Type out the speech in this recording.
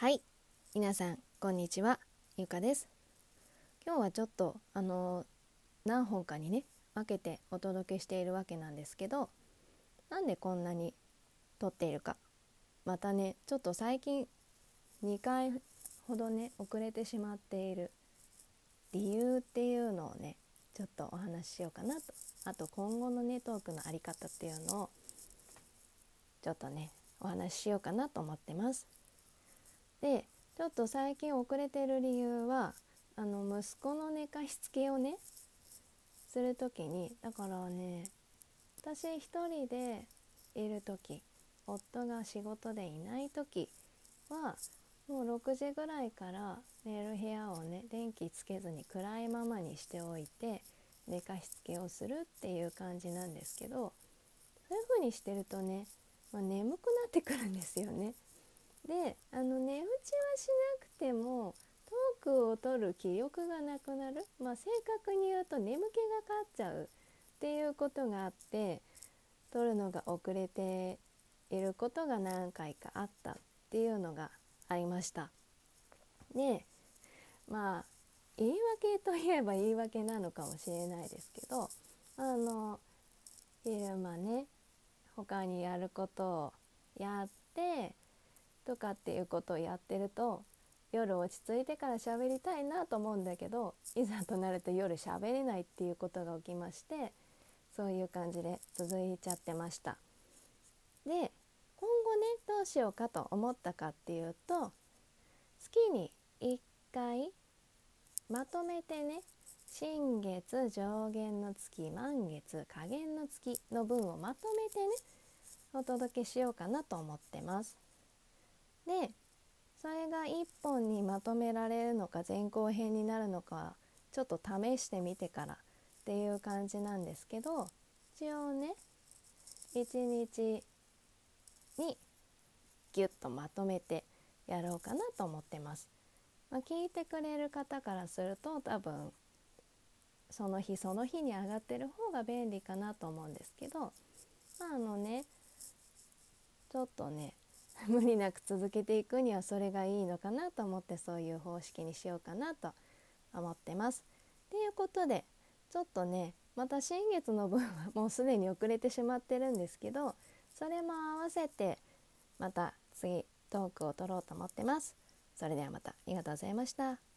はい。皆さんこんにちは。ゆかです。今日はちょっとあの何本かにね分けてお届けしているわけなんですけどなんでこんなに撮っているか。またねちょっと最近2回ほどね遅れてしまっている理由っていうのをねちょっとお話ししようかなと。あと今後のねトークの在り方っていうのをちょっとねお話ししようかなと思ってます。でちょっと最近遅れてる理由はあの息子の寝かしつけをねする時にだからね私一人でいる時夫が仕事でいない時はもう6時ぐらいから寝る部屋をね電気つけずに暗いままにしておいて寝かしつけをするっていう感じなんですけどそういう風にしてるとね、まあ、眠くなってくるんですよね。であの寝打ちはしなくてもトークを取る気力がなくなる、まあ、正確に言うと眠気がかっちゃう。っていうことがあって取るのが遅れていることが何回かあった。っていうのがありました。でまあ言い訳といえば言い訳なのかもしれないですけどあの昼間ね他にやることをやってとかっていうことをやってると夜落ち着いてから喋りたいなと思うんだけどいざとなると夜喋れないっていうことが起きましてそういう感じで続いちゃってました。で今後ねどうしようかと思ったかっていうと月に1回まとめてね新月上限の月満月下限の月の分をまとめてねお届けしようかなと思ってます。でそれが1本にまとめられるのか前後編になるのかちょっと試してみてからっていう感じなんですけど一応ね1日にギュッとまとめてやろうかなと思ってます。まあ、聞いてくれる方からすると多分その日その日に上がってる方が便利かなと思うんですけど、まあ、あのねちょっとね 無理なく続けていくにはそれがいいのかなと思ってそういう方式にしようかなと思ってます。ということでちょっとねまた新月の分はもうすでに遅れてしまってるんですけどそれも合わせてまた次トークを取ろうと思ってます。それではまたありがとうございました。